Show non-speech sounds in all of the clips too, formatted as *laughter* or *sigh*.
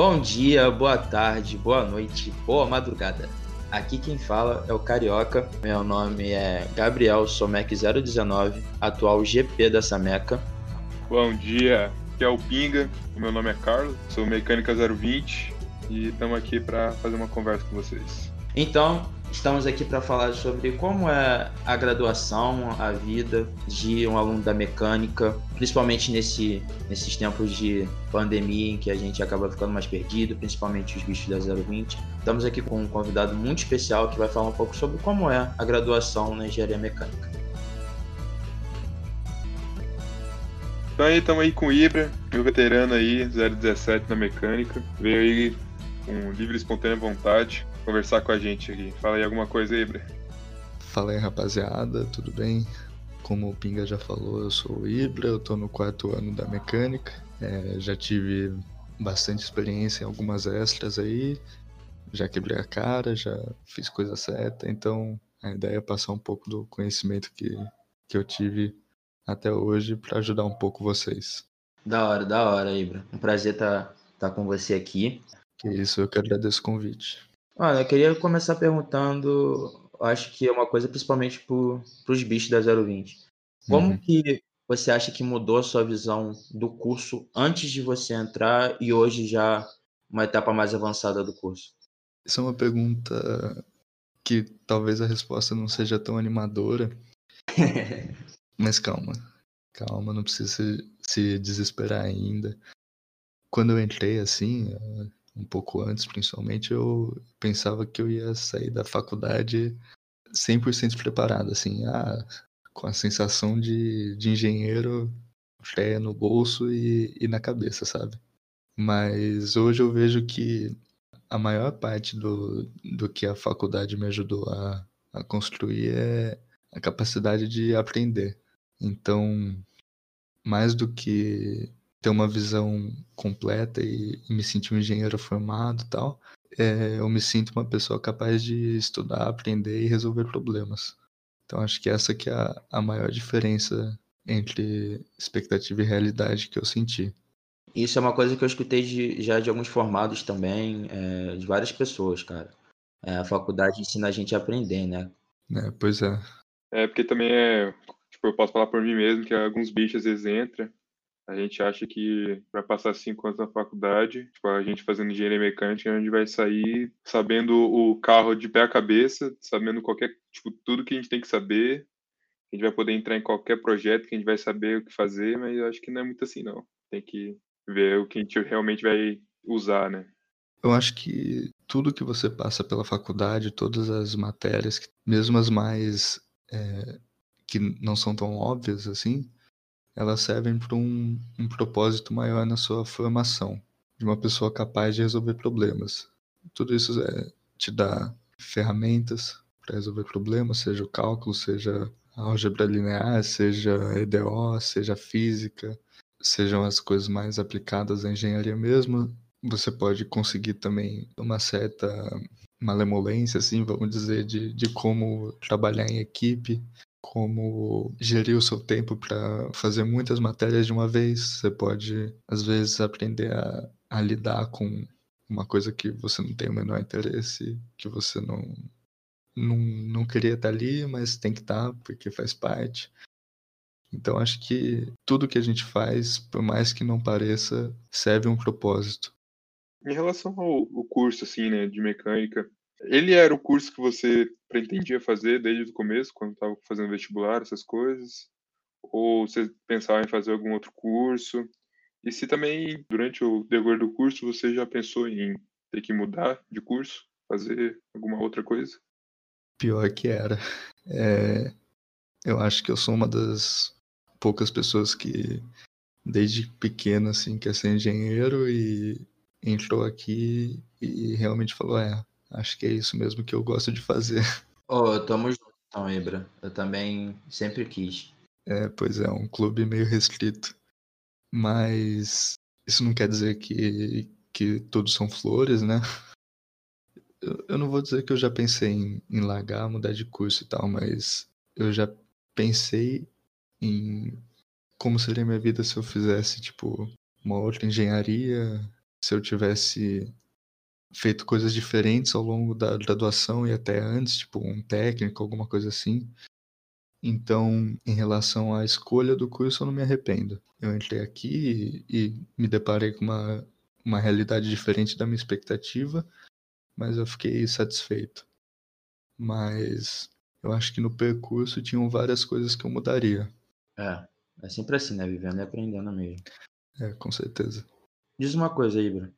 Bom dia, boa tarde, boa noite, boa madrugada. Aqui quem fala é o Carioca. Meu nome é Gabriel Somec019, atual GP da Sameca. Bom dia, aqui é o Pinga. Meu nome é Carlos, sou mecânica 020 e estamos aqui para fazer uma conversa com vocês. Então, Estamos aqui para falar sobre como é a graduação, a vida de um aluno da mecânica, principalmente nesse, nesses tempos de pandemia em que a gente acaba ficando mais perdido, principalmente os bichos da 020. Estamos aqui com um convidado muito especial que vai falar um pouco sobre como é a graduação na engenharia mecânica. Então aí, estamos aí com o Ibra, meu veterano aí, 017 na mecânica. Veio aí com livre e espontânea vontade conversar com a gente aqui. Fala aí alguma coisa aí, Ibra. Fala aí, rapaziada, tudo bem? Como o Pinga já falou, eu sou o Ibra, eu tô no quarto ano da mecânica. É, já tive bastante experiência em algumas extras aí, já quebrei a cara, já fiz coisa certa, então a ideia é passar um pouco do conhecimento que, que eu tive até hoje para ajudar um pouco vocês. Da hora, da hora, Ibra. Um prazer estar tá, tá com você aqui. Que isso, eu que agradeço o convite. Olha, eu queria começar perguntando, acho que é uma coisa principalmente para os bichos da 020. Como uhum. que você acha que mudou a sua visão do curso antes de você entrar e hoje já uma etapa mais avançada do curso? Isso é uma pergunta que talvez a resposta não seja tão animadora. *laughs* Mas calma, calma, não precisa se, se desesperar ainda. Quando eu entrei assim, um pouco antes principalmente, eu pensava que eu ia sair da faculdade 100% preparado, assim, ah, com a sensação de, de engenheiro, fé no bolso e, e na cabeça, sabe? Mas hoje eu vejo que a maior parte do, do que a faculdade me ajudou a, a construir é a capacidade de aprender. Então, mais do que ter uma visão completa e, e me sentir um engenheiro formado e tal, é, eu me sinto uma pessoa capaz de estudar, aprender e resolver problemas. Então acho que essa que é a, a maior diferença entre expectativa e realidade que eu senti. Isso é uma coisa que eu escutei de, já de alguns formados também, é, de várias pessoas, cara. É, a faculdade ensina a gente a aprender, né? É, pois é. É, porque também é. Tipo, eu posso falar por mim mesmo que alguns bichos às vezes entram a gente acha que vai passar cinco anos na faculdade, tipo, a gente fazendo engenharia mecânica, a gente vai sair sabendo o carro de pé a cabeça, sabendo qualquer, tipo, tudo que a gente tem que saber. A gente vai poder entrar em qualquer projeto que a gente vai saber o que fazer, mas eu acho que não é muito assim, não. Tem que ver o que a gente realmente vai usar, né? Eu acho que tudo que você passa pela faculdade, todas as matérias, mesmo as mais é, que não são tão óbvias assim, elas servem para um, um propósito maior na sua formação, de uma pessoa capaz de resolver problemas. Tudo isso é, te dá ferramentas para resolver problemas, seja o cálculo, seja a álgebra linear, seja EDO, seja física, sejam as coisas mais aplicadas à engenharia mesmo. Você pode conseguir também uma certa malemolência, assim, vamos dizer, de, de como trabalhar em equipe, como gerir o seu tempo para fazer muitas matérias de uma vez. Você pode, às vezes, aprender a, a lidar com uma coisa que você não tem o menor interesse, que você não, não, não queria estar ali, mas tem que estar porque faz parte. Então acho que tudo que a gente faz, por mais que não pareça, serve um propósito. Em relação ao, curso assim, né, de mecânica, ele era o curso que você pretendia fazer desde o começo, quando estava fazendo vestibular, essas coisas? Ou você pensava em fazer algum outro curso? E se também, durante o decorrer do curso, você já pensou em ter que mudar de curso, fazer alguma outra coisa? Pior que era. É, eu acho que eu sou uma das poucas pessoas que, desde pequeno, assim, quer ser engenheiro e entrou aqui e realmente falou: é, Acho que é isso mesmo que eu gosto de fazer. *laughs* Oh, tamo junto então, Ibra. Eu também sempre quis. É, pois é, um clube meio restrito. Mas isso não quer dizer que, que todos são flores, né? Eu, eu não vou dizer que eu já pensei em, em largar, mudar de curso e tal, mas eu já pensei em como seria minha vida se eu fizesse, tipo, uma outra engenharia, se eu tivesse feito coisas diferentes ao longo da graduação e até antes, tipo um técnico, alguma coisa assim. Então, em relação à escolha do curso, eu não me arrependo. Eu entrei aqui e, e me deparei com uma, uma realidade diferente da minha expectativa, mas eu fiquei satisfeito. Mas eu acho que no percurso tinham várias coisas que eu mudaria. É, é sempre assim, né? Vivendo e aprendendo mesmo. É, com certeza. Diz uma coisa, Ibra.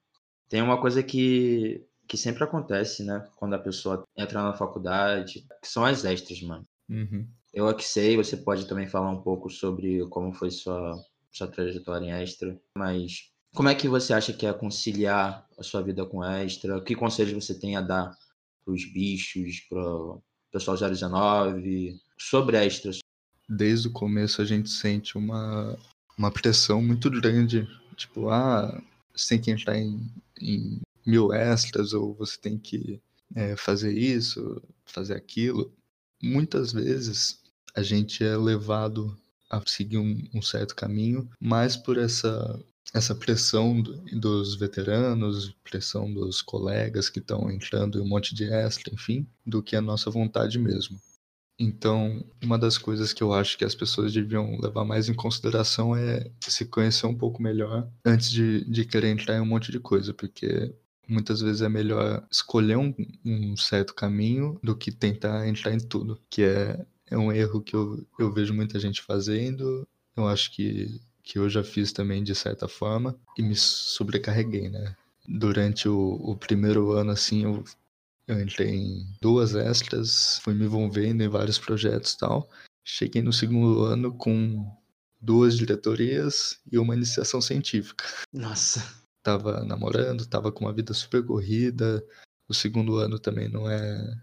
Tem uma coisa que, que sempre acontece, né? Quando a pessoa entra na faculdade, que são as extras, mano. Uhum. Eu aqui sei, você pode também falar um pouco sobre como foi sua, sua trajetória em extra, mas como é que você acha que é conciliar a sua vida com extra? Que conselhos você tem a dar para os bichos, para o pessoal 019, sobre extras? Desde o começo a gente sente uma, uma pressão muito grande. Tipo, ah, você tem que entrar em, em mil extras ou você tem que é, fazer isso, fazer aquilo. Muitas vezes a gente é levado a seguir um, um certo caminho, mais por essa essa pressão do, dos veteranos, pressão dos colegas que estão entrando em um monte de extra, enfim, do que a nossa vontade mesmo. Então, uma das coisas que eu acho que as pessoas deviam levar mais em consideração é se conhecer um pouco melhor antes de, de querer entrar em um monte de coisa, porque muitas vezes é melhor escolher um, um certo caminho do que tentar entrar em tudo, que é, é um erro que eu, eu vejo muita gente fazendo. Eu acho que, que eu já fiz também de certa forma e me sobrecarreguei, né? Durante o, o primeiro ano, assim, eu eu entrei em duas extras, fui me envolvendo em vários projetos e tal. Cheguei no segundo ano com duas diretorias e uma iniciação científica. Nossa. Tava namorando, tava com uma vida super corrida. O segundo ano também não é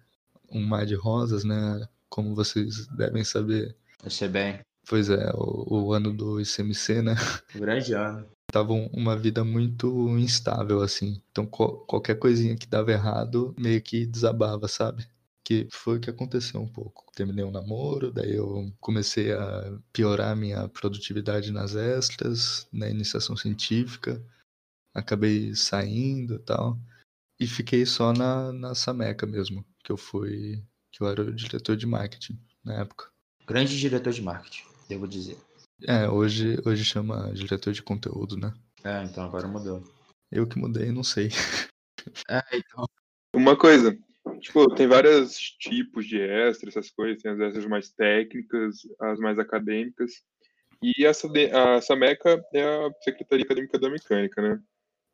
um mar de rosas, né? Como vocês devem saber. Eu sei bem. Pois é, o, o ano do ICMC, né? Grande ano tava uma vida muito instável, assim. Então, qualquer coisinha que dava errado, meio que desabava, sabe? Que foi o que aconteceu um pouco. Terminei um namoro, daí eu comecei a piorar minha produtividade nas extras, na iniciação científica. Acabei saindo e tal. E fiquei só na, na Sameca mesmo, que eu fui. que eu era o diretor de marketing na época. Grande diretor de marketing, devo dizer. É, hoje, hoje chama diretor de conteúdo, né? É, então agora mudou. Eu que mudei, não sei. *laughs* É, então. Uma coisa, tipo, tem vários tipos de extras, essas coisas, tem as extras mais técnicas, as mais acadêmicas. E essa, a SAMECA é a Secretaria Acadêmica da Mecânica, né?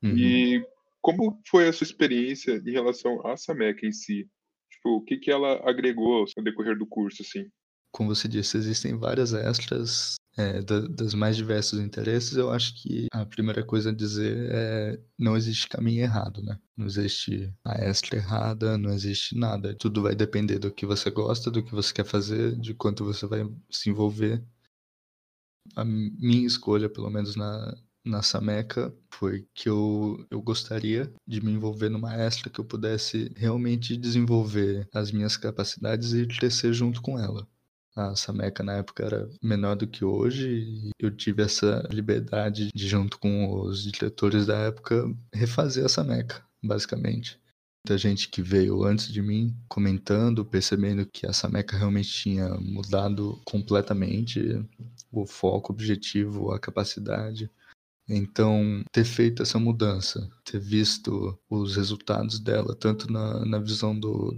Uhum. E como foi a sua experiência em relação à SAMECA em si? Tipo, o que, que ela agregou no decorrer do curso, assim? Como você disse, existem várias extras é, da, das mais diversos interesses, eu acho que a primeira coisa a dizer é não existe caminho errado, né? Não existe a extra errada, não existe nada. Tudo vai depender do que você gosta, do que você quer fazer, de quanto você vai se envolver. A minha escolha, pelo menos na, na Sameca, foi que eu, eu gostaria de me envolver numa extra que eu pudesse realmente desenvolver as minhas capacidades e crescer junto com ela a Sameca na época era menor do que hoje e eu tive essa liberdade de, junto com os diretores da época, refazer a Sameca, basicamente. Muita gente que veio antes de mim comentando, percebendo que a Sameca realmente tinha mudado completamente o foco, o objetivo, a capacidade. Então, ter feito essa mudança, ter visto os resultados dela, tanto na, na visão do,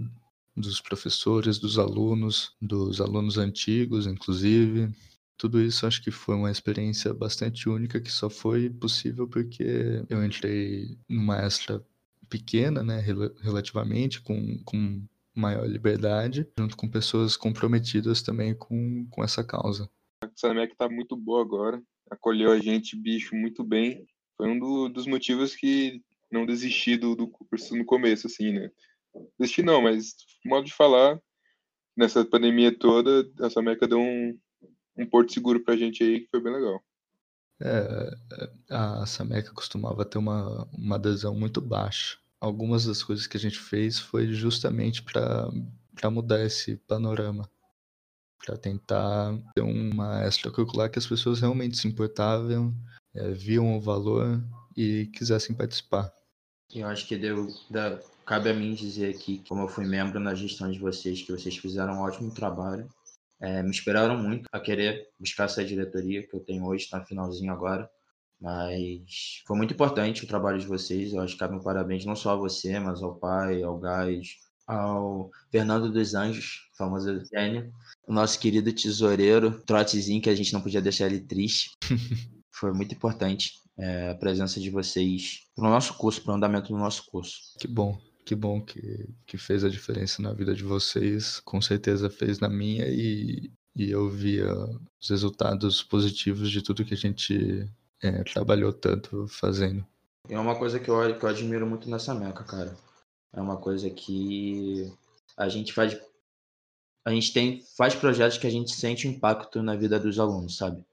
dos professores, dos alunos, dos alunos antigos, inclusive. Tudo isso acho que foi uma experiência bastante única que só foi possível porque eu entrei numa extra pequena, né, relativamente, com, com maior liberdade, junto com pessoas comprometidas também com, com essa causa. A Sanamec está muito boa agora, acolheu a gente, bicho, muito bem. Foi um do, dos motivos que não desisti do, do curso no começo, assim, né? Desistir não, mas modo de falar, nessa pandemia toda, essa Meca deu um, um porto seguro pra gente aí, que foi bem legal. É, a Sameca costumava ter uma, uma adesão muito baixa. Algumas das coisas que a gente fez foi justamente para mudar esse panorama, para tentar ter uma extracurricular que as pessoas realmente se importavam, é, viam o valor e quisessem participar. Eu acho que deu, da, cabe a mim dizer aqui, como eu fui membro na gestão de vocês, que vocês fizeram um ótimo trabalho. É, me inspiraram muito a querer buscar essa diretoria que eu tenho hoje, está no finalzinho agora. Mas foi muito importante o trabalho de vocês. Eu acho que cabe um parabéns não só a você, mas ao pai, ao Gás, ao Fernando dos Anjos, famoso gênio, o nosso querido tesoureiro, trotezinho, que a gente não podia deixar ele triste. *laughs* foi muito importante é, a presença de vocês para o nosso curso, para o andamento do nosso curso. Que bom, que bom que, que fez a diferença na vida de vocês. Com certeza fez na minha e, e eu via os resultados positivos de tudo que a gente é, trabalhou tanto fazendo. É uma coisa que eu, que eu admiro muito nessa meca, cara. É uma coisa que a gente faz. A gente tem, faz projetos que a gente sente o impacto na vida dos alunos, sabe?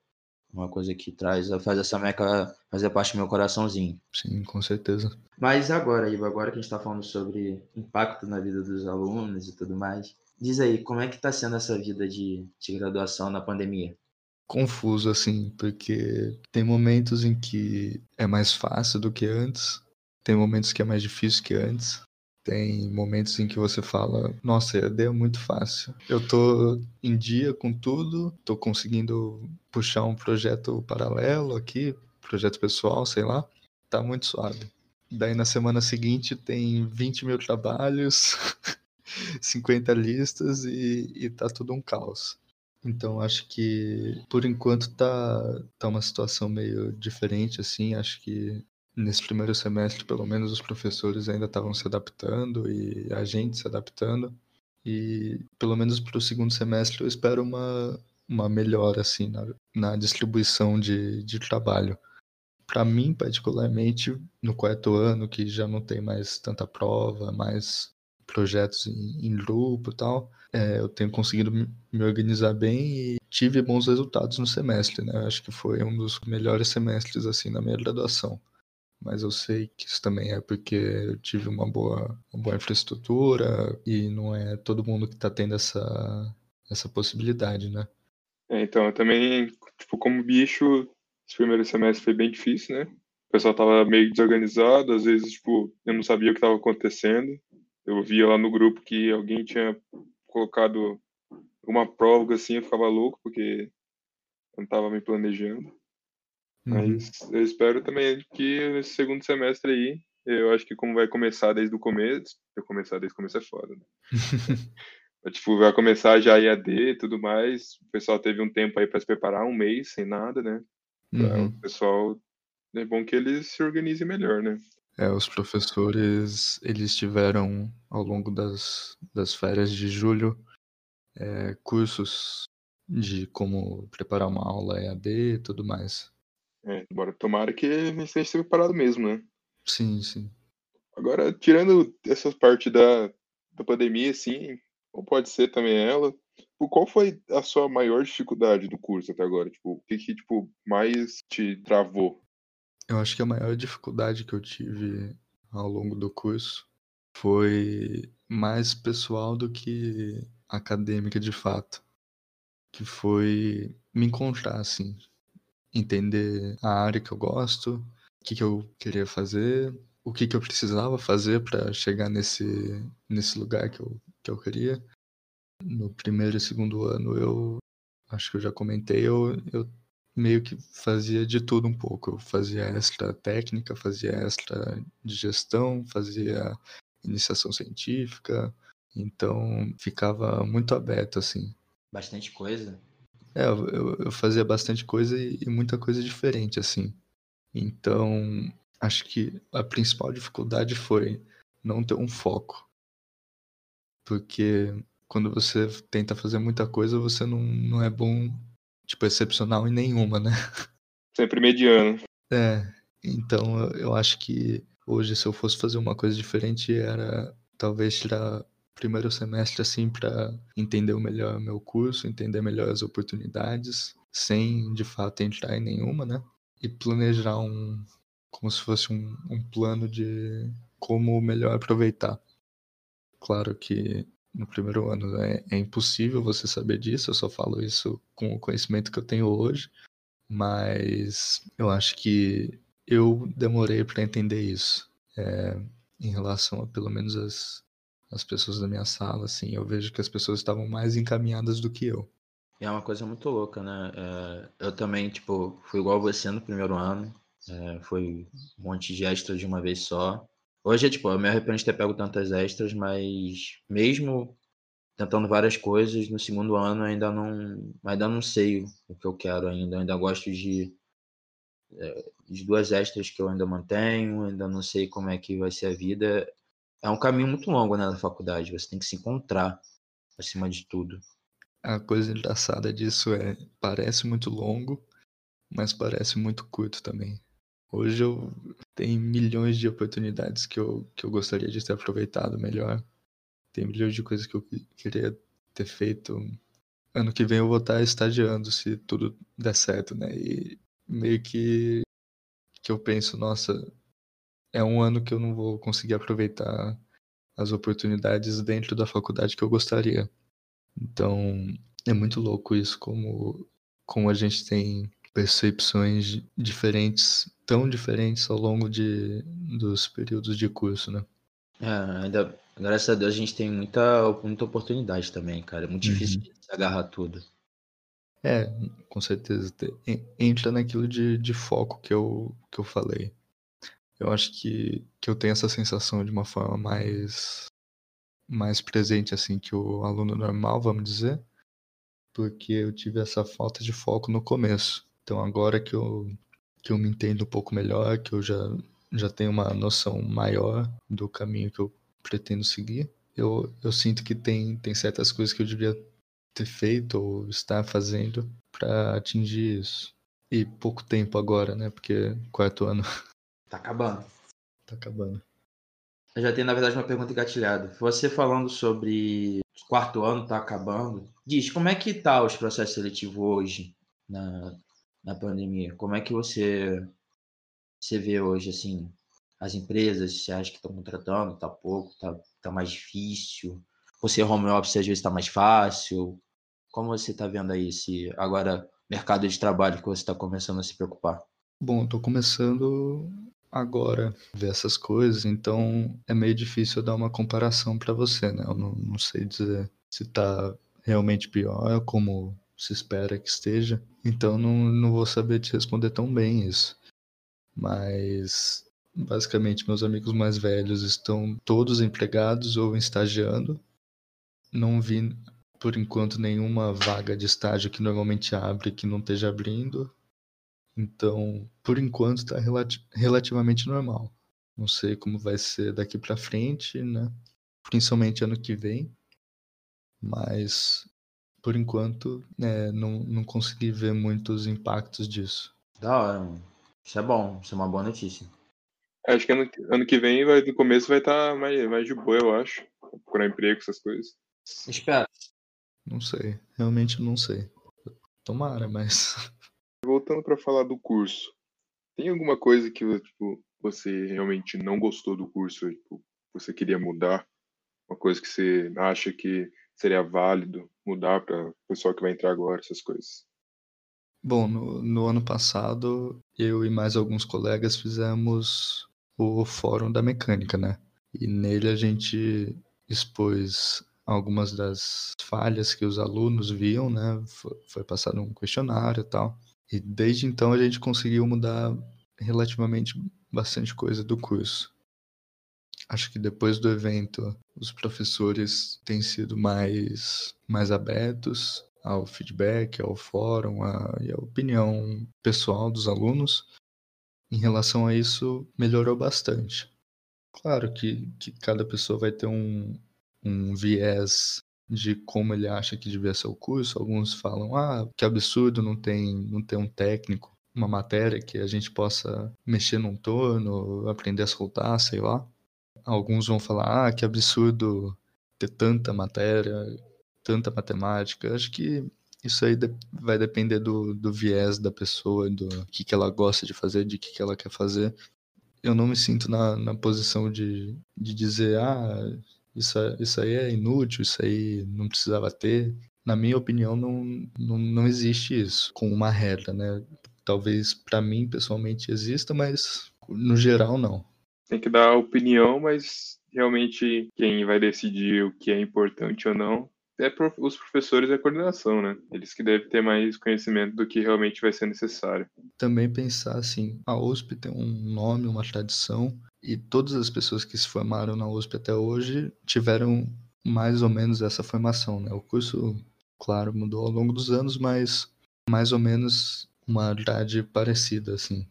Uma coisa que traz, faz essa meca fazer parte do meu coraçãozinho. Sim, com certeza. Mas agora, Iva, agora que a gente está falando sobre impacto na vida dos alunos e tudo mais, diz aí, como é que está sendo essa vida de, de graduação na pandemia? confuso, assim, porque tem momentos em que é mais fácil do que antes, tem momentos que é mais difícil que antes, tem momentos em que você fala, nossa, EAD é muito fácil. Eu tô em dia com tudo, tô conseguindo puxar um projeto paralelo aqui, projeto pessoal, sei lá, tá muito suave. Daí na semana seguinte tem 20 mil trabalhos, *laughs* 50 listas e, e tá tudo um caos. Então acho que por enquanto tá, tá uma situação meio diferente assim, acho que nesse primeiro semestre pelo menos os professores ainda estavam se adaptando e a gente se adaptando. E pelo menos para o segundo semestre eu espero uma, uma melhora assim na, na distribuição de, de trabalho. Para mim, particularmente, no quarto ano, que já não tem mais tanta prova, mais projetos em, em grupo e tal, é, eu tenho conseguido me organizar bem e tive bons resultados no semestre, né? Acho que foi um dos melhores semestres assim na minha graduação. Mas eu sei que isso também é porque eu tive uma boa, uma boa infraestrutura e não é todo mundo que está tendo essa, essa possibilidade, né? É, então, eu também, tipo, como bicho, esse primeiro semestre foi bem difícil, né? O pessoal tava meio desorganizado, às vezes, tipo, eu não sabia o que estava acontecendo. Eu via lá no grupo que alguém tinha colocado uma prova assim, eu ficava louco, porque eu não estava me planejando. Uhum. Mas eu espero também que nesse segundo semestre aí, eu acho que como vai começar desde o começo, eu começar desde o começo é foda, né? *laughs* tipo, vai começar já IAD e tudo mais, o pessoal teve um tempo aí para se preparar, um mês sem nada, né? Uhum. O pessoal, é bom que eles se organizem melhor, né? É, os professores, eles tiveram, ao longo das, das férias de julho, é, cursos de como preparar uma aula EAD e tudo mais. É, bora tomara que esteja preparado mesmo, né? Sim, sim. Agora, tirando essa parte da, da pandemia, assim, ou pode ser também ela, tipo, qual foi a sua maior dificuldade do curso até agora? Tipo, o que, que tipo, mais te travou? Eu acho que a maior dificuldade que eu tive ao longo do curso foi mais pessoal do que acadêmica de fato, que foi me encontrar assim, entender a área que eu gosto, o que, que eu queria fazer, o que, que eu precisava fazer para chegar nesse, nesse lugar que eu, que eu queria. No primeiro e segundo ano eu acho que eu já comentei, eu, eu meio que fazia de tudo um pouco. Eu fazia extra técnica, fazia extra de gestão, fazia iniciação científica, então ficava muito aberto assim. Bastante coisa. É, eu, eu fazia bastante coisa e, e muita coisa diferente assim. Então, acho que a principal dificuldade foi não ter um foco. Porque quando você tenta fazer muita coisa, você não, não é bom tipo, excepcional em nenhuma, né? Sempre mediano. É, então eu, eu acho que hoje, se eu fosse fazer uma coisa diferente, era talvez tirar primeiro semestre assim para entender melhor meu curso, entender melhor as oportunidades, sem de fato entrar em nenhuma, né? E planejar um como se fosse um, um plano de como melhor aproveitar. Claro que no primeiro ano. É, é, impossível você saber disso, eu só falo isso com o conhecimento que eu tenho hoje, Mas eu acho que eu demorei para entender isso. É, em relação a pelo menos as, as pessoas da minha sala, assim, eu vejo que as pessoas estavam mais encaminhadas do que eu. É uma coisa muito louca, né? É, eu também, tipo, fui igual você no primeiro ano. É, foi um monte de extras de uma vez só. Hoje, tipo, eu me arrependo de ter pego tantas extras, mas mesmo tentando várias coisas, no segundo ano ainda não, ainda não sei o que eu quero ainda. Eu ainda gosto de, é, de duas extras que eu ainda mantenho, ainda não sei como é que vai ser a vida. É um caminho muito longo, né, da faculdade. Você tem que se encontrar acima de tudo. A coisa engraçada disso é, parece muito longo, mas parece muito curto também. Hoje eu tenho milhões de oportunidades que eu, que eu gostaria de ter aproveitado melhor. Tem milhões de coisas que eu queria ter feito. Ano que vem eu vou estar estagiando se tudo der certo, né? E meio que, que eu penso, nossa, é um ano que eu não vou conseguir aproveitar as oportunidades dentro da faculdade que eu gostaria. Então, é muito louco isso, como, como a gente tem percepções diferentes, tão diferentes ao longo de, dos períodos de curso, né? É, ainda, graças a Deus, a gente tem muita, muita oportunidade também, cara. É muito difícil Uhum. de agarrar tudo. É, com certeza. te- en- Entra naquilo de, de foco que eu, que eu falei. Eu acho que, que eu tenho essa sensação de uma forma mais, mais presente, assim, que o aluno normal, vamos dizer, porque eu tive essa falta de foco no começo. Então, agora que eu, que eu me entendo um pouco melhor, que eu já, já tenho uma noção maior do caminho que eu pretendo seguir, eu, eu sinto que tem, tem certas coisas que eu devia ter feito ou estar fazendo para atingir isso. E pouco tempo agora, né? Porque quarto ano Tá acabando. tá acabando. Eu já tenho, na verdade, uma pergunta engatilhada. Você falando sobre o quarto ano tá acabando, diz, como é que tá os processos seletivos hoje na, na pandemia? Como é que você, você vê hoje, assim, as empresas, você acha que estão contratando, tá pouco, tá, tá mais difícil? Você home office às vezes tá mais fácil? Como você tá vendo aí esse, agora, mercado de trabalho que você está começando a se preocupar? Bom, eu tô começando agora ver essas coisas, então é meio difícil eu dar uma comparação para você, né? Eu não, não sei dizer se tá realmente pior, como se espera que esteja, então não, não vou saber te responder tão bem isso. Mas basicamente meus amigos mais velhos estão todos empregados ou estagiando. Não vi por enquanto nenhuma vaga de estágio que normalmente abre que não esteja abrindo. Então, por enquanto está relati relativamente normal. Não sei como vai ser daqui para frente, né? Principalmente ano que vem. Mas por enquanto, né, não, não consegui ver muitos impactos disso. Da hora, mano. Isso é bom, isso é uma boa notícia. Acho que ano, ano que vem, vai, no começo, vai estar mais, mais de boa, eu acho. Procurar emprego, essas coisas. Espera. Não sei, realmente não sei. Tomara, mas *laughs* Voltando para falar do curso, tem alguma coisa que tipo, você realmente não gostou do curso, tipo, você queria mudar? Uma coisa que você acha que seria válido mudar para o pessoal que vai entrar agora, essas coisas? Bom, no, no ano passado, eu e mais alguns colegas fizemos o Fórum da Mecânica, né? E nele a gente expôs algumas das falhas que os alunos viam, né? Foi, foi passado um questionário e tal. E desde então a gente conseguiu mudar relativamente bastante coisa do curso. Acho que depois do evento, os professores têm sido mais, mais abertos ao feedback, ao fórum e à opinião pessoal dos alunos. Em relação a isso, melhorou bastante. Claro que, que cada pessoa vai ter um, um viés de como ele acha que devia ser o curso. Alguns falam, ah, que absurdo não tem, não tem um técnico, uma matéria que a gente possa mexer num torno, aprender a soltar, sei lá. Alguns vão falar, ah, que absurdo ter tanta matéria, tanta matemática. Acho que isso aí vai depender do, do viés da pessoa, do que, que ela gosta de fazer, de que, que ela quer fazer. Eu não me sinto na, na posição de, de dizer, ah, isso, isso aí é inútil, isso aí não precisava ter. Na minha opinião, não, não, não existe isso com uma regra, né? talvez para mim pessoalmente exista, mas no geral não. Tem que dar opinião, mas realmente quem vai decidir o que é importante ou não é os professores e a coordenação, né? Eles que devem ter mais conhecimento do que realmente vai ser necessário. Também pensar assim, a USP tem um nome, uma tradição, e todas as pessoas que se formaram na USP até hoje tiveram mais ou menos essa formação, né? O curso, claro, mudou ao longo dos anos, mas mais ou menos uma grade parecida, assim.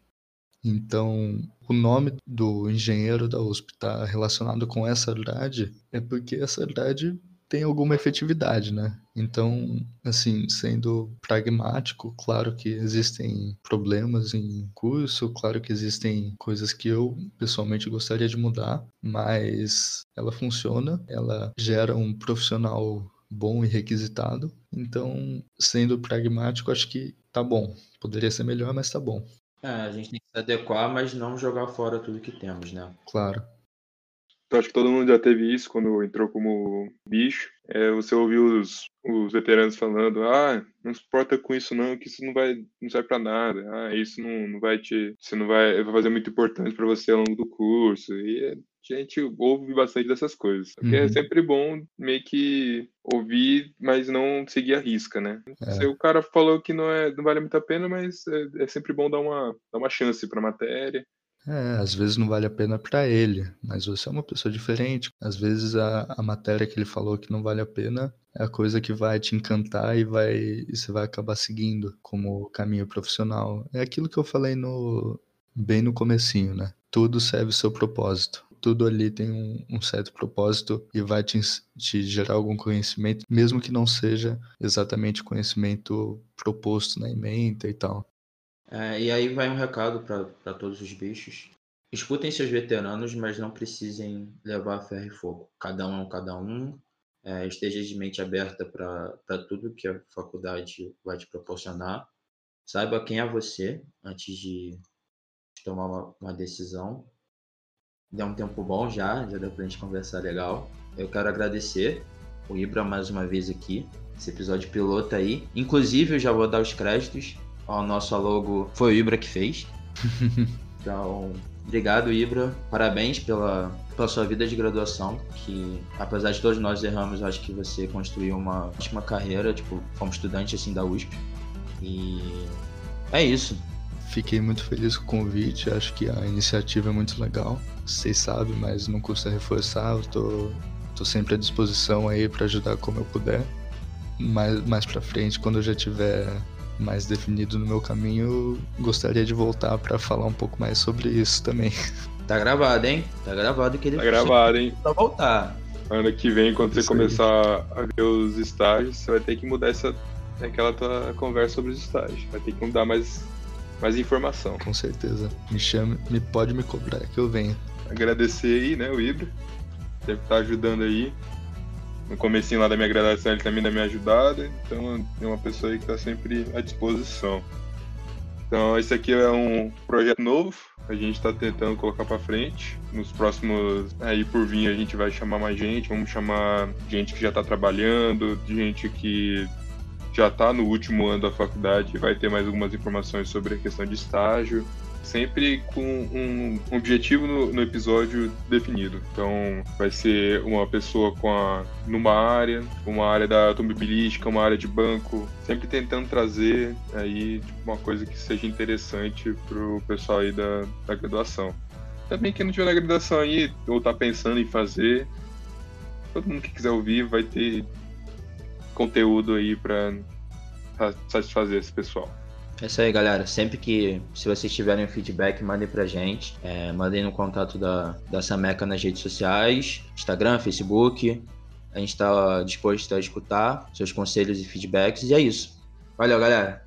Então, o nome do engenheiro da USP está relacionado com essa grade, é porque essa grade tem alguma efetividade, né? Então, assim, sendo pragmático, claro que existem problemas em curso, claro que existem coisas que eu pessoalmente gostaria de mudar, mas ela funciona, ela gera um profissional bom e requisitado. Então, sendo pragmático, acho que tá bom. Poderia ser melhor, mas tá bom. É, a gente tem que se adequar, mas não jogar fora tudo que temos, né? Claro. Então, acho que todo mundo já teve isso quando entrou como bicho. É, você ouviu os, os veteranos falando, ah, não se importa com isso não, que isso não vai, não serve para nada. Ah, isso não, não vai te, você não vai, vai fazer muito importante para você ao longo do curso. E a gente ouve bastante dessas coisas. Porque é uhum. é sempre bom meio que ouvir, mas não seguir a risca, né? É. Se o cara falou que não, é, não vale muito a pena, mas é, é sempre bom dar uma, dar uma chance para a matéria. É, às vezes não vale a pena para ele, mas você é uma pessoa diferente. Às vezes a, a matéria que ele falou que não vale a pena é a coisa que vai te encantar e vai e você vai acabar seguindo como caminho profissional. É aquilo que eu falei no bem no comecinho, né? Tudo serve seu propósito. Tudo ali tem um, um certo propósito e vai te, te gerar algum conhecimento, mesmo que não seja exatamente conhecimento proposto na ementa e tal. É, e aí vai um recado para todos os bichos. Escutem seus veteranos, mas não precisem levar ferro e fogo. Cada um é um cada um. É, esteja de mente aberta para tudo que a faculdade vai te proporcionar. Saiba quem é você antes de tomar uma, uma decisão. Deu um tempo bom já, já deu pra gente conversar legal. Eu quero agradecer o Ibra mais uma vez aqui, esse episódio piloto aí. Inclusive, eu já vou dar os créditos o nosso logo foi o Ibra que fez. *laughs* então, obrigado, Ibra. Parabéns pela, pela sua vida de graduação, que apesar de todos nós erramos, acho que você construiu uma ótima carreira, tipo, como estudante assim da USP. E é isso. Fiquei muito feliz com o convite, acho que a iniciativa é muito legal. Vocês sabem, mas não custa reforçar, eu tô, tô sempre à disposição aí para ajudar como eu puder. Mais, mais pra frente, quando eu já tiver mais definido no meu caminho, gostaria de voltar para falar um pouco mais sobre isso também. *laughs* Tá gravado, hein? Tá gravado que ele Tá gravado, hein? Pra voltar. Ano que vem, quando isso você começar a ver os estágios, você vai ter que mudar essa aquela tua conversa sobre os estágios. Vai ter que mudar mais mais informação. Com certeza. Me chame, me pode me cobrar que eu venho. Agradecer aí, né, o Ibra. Deve estar ajudando aí no comecinho lá da minha graduação ele também dá me ajudado, então é uma pessoa aí que está sempre à disposição. Então esse aqui é um projeto novo, a gente está tentando colocar para frente. Nos próximos aí por vir a gente vai chamar mais gente, vamos chamar gente que já está trabalhando, gente que já está no último ano da faculdade, vai ter mais algumas informações sobre a questão de estágio sempre com um objetivo no, no, episódio definido. Então, vai ser uma pessoa com a, numa área, uma área da automobilística, uma área de banco, sempre tentando trazer aí tipo, uma coisa que seja interessante para o pessoal aí da, da graduação. Também quem não tiver na graduação aí ou está pensando em fazer, todo mundo que quiser ouvir vai ter conteúdo aí para satisfazer esse pessoal. É isso aí, galera. Sempre que, se vocês tiverem feedback, mandem pra gente. É, mandem no contato da, da Sameca nas redes sociais, Instagram, Facebook. A gente está disposto a escutar seus conselhos e feedbacks. E é isso. Valeu, galera.